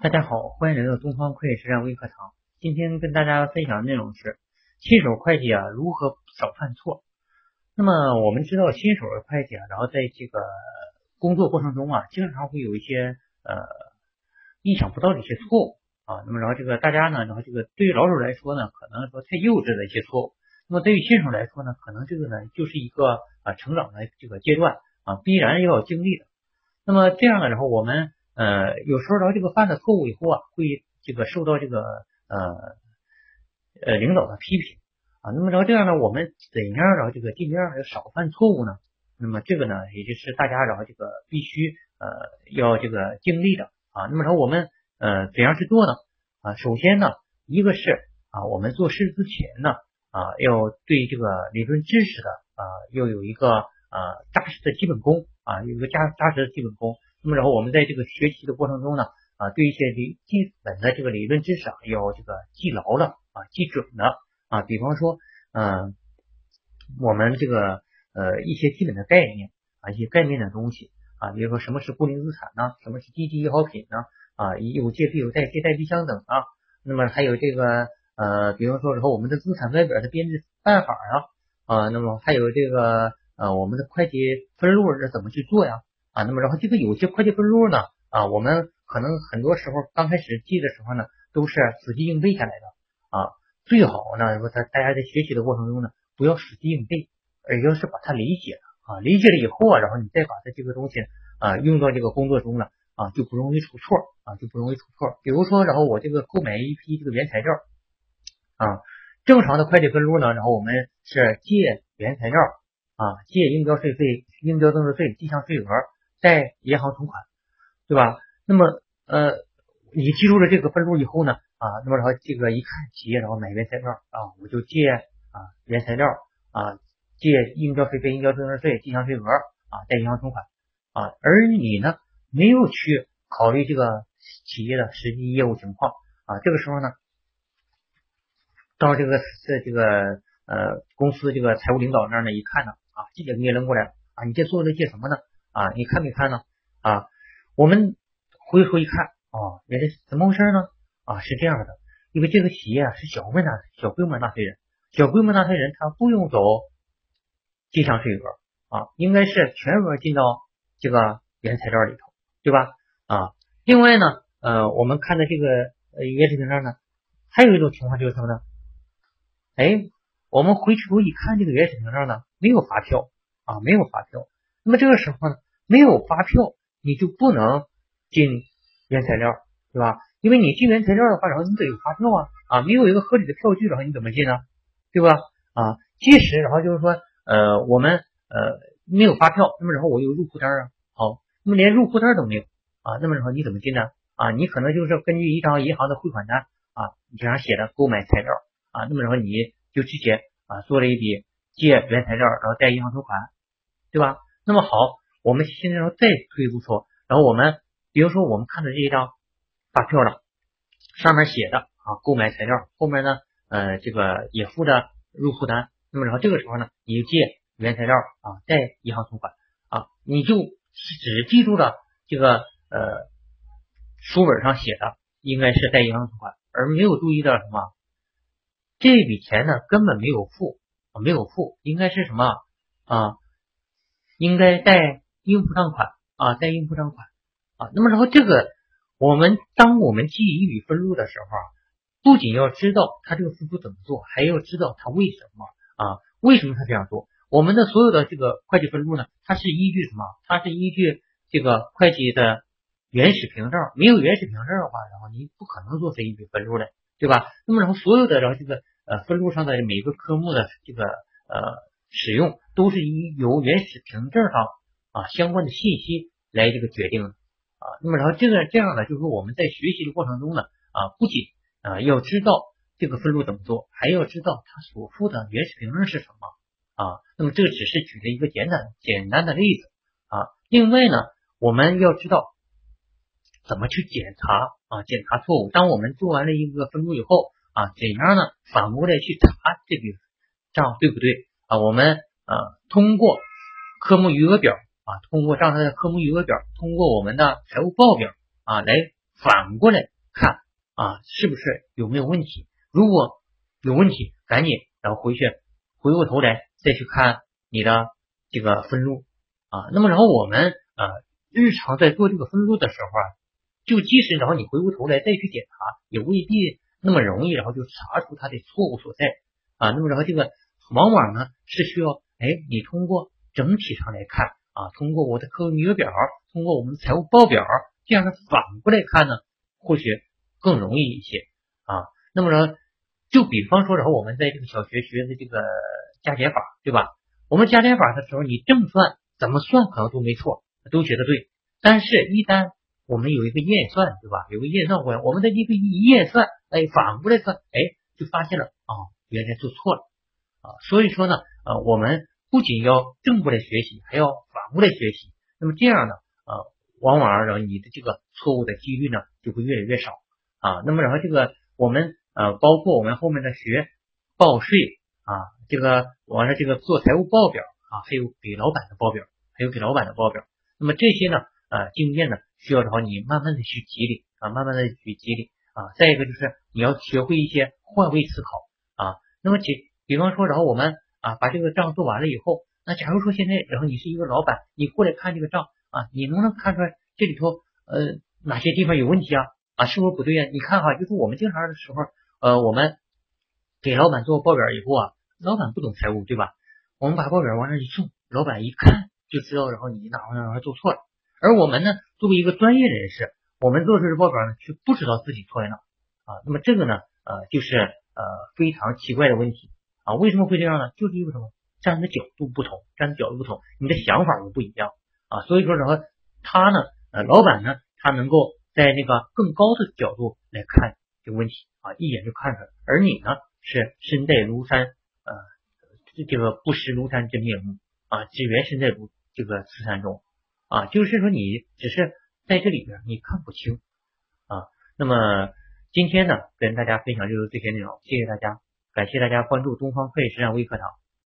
大家好，欢迎来到东方会计实战微课堂。今天跟大家分享的内容是新手会计啊如何少犯错。那么我们知道新手的会计啊，然后在这个工作过程中啊，经常会有一些呃意想不到的一些错误啊。那么然后这个大家呢，然后这个对于老手来说呢，可能说太幼稚的一些错误。那么对于新手来说呢，可能这个呢就是一个啊成长的这个阶段啊，必然要经历的。那么这样呢然后我们。呃，有时候然后这个犯了错误以后啊，会这个受到这个呃呃领导的批评啊。那么然后这样呢，我们怎样然后这个尽量要少犯错误呢？那么这个呢，也就是大家然后这个必须呃要这个尽力的啊。那么然后我们呃怎样去做呢？啊，首先呢，一个是啊，我们做事之前呢啊，要对这个理论知识的啊要有一个啊扎实的基本功啊，有一个扎扎实的基本功。那么，然后我们在这个学习的过程中呢，啊，对一些理基本的这个理论知识啊，要这个记牢了啊，记准了啊。比方说，嗯，我们这个呃一些基本的概念啊，一些概念的东西啊，比如说什么是固定资产呢？什么是低级易好品呢？啊，有借必有贷，借贷必相等啊。那么还有这个呃，比方说然后我们的资产负表的编制办法啊，啊，那么还有这个呃，我们的会计分录是怎么去做呀？啊，那么然后这个有些会计分录呢，啊，我们可能很多时候刚开始记的时候呢，都是死记硬背下来的啊，最好呢，说他大家在学习的过程中呢，不要死记硬背，而要是把它理解了啊，理解了以后啊，然后你再把它这个东西啊用到这个工作中了啊，就不容易出错啊，就不容易出错。比如说，然后我这个购买一批这个原材料啊，正常的会计分录呢，然后我们是借原材料啊，借应交税费、应交增值税、进项税额。在银行存款，对吧？那么呃，你记住了这个分录以后呢，啊，那么然后这个一看企业然后买原材料啊，我就借啊原材料啊，借应交税费、应交增值税、进项税额啊，贷银行存款啊，而你呢没有去考虑这个企业的实际业务情况啊，这个时候呢，到这个这这个呃公司这个财务领导那儿呢一看呢，啊，记者给你扔过来了啊，你这做了些什么呢？啊，你看没看呢？啊，我们回头一看，哦，原来怎么回事呢？啊，是这样的，因为这个企业啊是小规模小规模纳税人，小规模纳税人他不用走进项税额啊，应该是全额进到这个原材料里头，对吧？啊，另外呢，呃，我们看的这个呃原始凭证呢，还有一种情况就是什么呢？哎，我们回头一看这个原始凭证呢，没有发票啊，没有发票。那么这个时候呢，没有发票，你就不能进原材料，对吧？因为你进原材料的话，然后你得有发票啊，啊，没有一个合理的票据，然后你怎么进呢？对吧？啊，即使然后就是说，呃，我们呃没有发票，那么然后我有入库单啊，好，那么连入库单都没有啊，那么然后你怎么进呢？啊，你可能就是根据一张银行的汇款单啊，你这上写的购买材料啊，那么然后你就直接啊做了一笔借原材料，然后贷银行存款，对吧？那么好，我们现在说再退一步说，然后我们比如说我们看的这一张发票了，上面写的啊购买材料，后面呢呃这个也附的入库单，那么然后这个时候呢你就借原材料啊贷银行存款啊，你就只记住了这个呃书本上写的应该是贷银行存款，而没有注意到什么这笔钱呢根本没有付没有付，应该是什么啊？应该贷应付账款啊，贷应付账款啊。那么，然后这个我们当我们记一笔分录的时候啊，不仅要知道他这个付出怎么做，还要知道他为什么啊？为什么他这样做？我们的所有的这个会计分录呢，它是依据什么？它是依据这个会计的原始凭证。没有原始凭证的话，然后你不可能做这一笔分录的，对吧？那么，然后所有的然后这个呃分录上的每个科目的这个呃。使用都是依由原始凭证上啊相关的信息来这个决定啊。那么然后这个这样呢，就是说我们在学习的过程中呢啊，不仅啊要知道这个分录怎么做，还要知道它所附的原始凭证是什么啊。那么这只是举了一个简单简单的例子啊。另外呢，我们要知道怎么去检查啊检查错误。当我们做完了一个分录以后啊，怎样呢反过来去查这笔账对不对？啊，我们啊通过科目余额表啊，通过账上的科目余额表，通过我们的财务报表啊，来反过来看啊，是不是有没有问题？如果有问题，赶紧然后回去回过头来再去看你的这个分录啊。那么然后我们呃日常在做这个分录的时候啊，就即使然后你回过头来再去检查，也未必那么容易，然后就查出它的错误所在啊。那么然后这个往往呢是需要哎你通过整体上来看啊，通过我的客户余额表，通过我们的财务报表，这样的反过来看呢，或许更容易一些啊。那么呢？就比方说，然后我们在这个小学学的这个加减法，对吧？我们加减法的时候，你正算怎么算可能都没错，都觉得对。但是，一旦我们有一个验算，对吧？有个验算过来，我们的一个一验算，哎，反过来算，哎，就发现了啊，原来做错了啊。所以说呢，呃，我们不仅要正过来学习，还要反过来学习。那么这样呢，呃，往往然后你的这个错误的几率呢就会越来越少啊。那么然后这个我们。呃，包括我们后面的学报税啊，这个完了这个做财务报表啊，还有给老板的报表，还有给老板的报表。那么这些呢，呃，经验呢，需要的话你慢慢的去积累啊，慢慢的去积累啊。再一个就是你要学会一些换位思考啊。那么，其比方说，然后我们啊把这个账做完了以后，那假如说现在，然后你是一个老板，你过来看这个账啊，你能不能看出来这里头呃哪些地方有问题啊？啊，是不是不对啊？你看哈，就是我们经常的时候。呃，我们给老板做报表以后啊，老板不懂财务，对吧？我们把报表往那一送，老板一看就知道，然后你哪哪哪做错了。而我们呢，作为一个专业人士，我们做出的报表呢，却不知道自己错在哪啊。那么这个呢，呃，就是呃非常奇怪的问题啊。为什么会这样呢？就是因为什么？站的角度不同，站的角度不同，你的想法就不一样啊。所以说，然后他呢，呃，老板呢，他能够在那个更高的角度来看。这个问题啊，一眼就看出来，而你呢是身在庐山，呃，这个不识庐山真面目啊，只缘身在庐这个此山中啊，就是说你只是在这里边你看不清啊。那么今天呢，跟大家分享就是这些内容，谢谢大家，感谢大家关注东方会实战微课堂。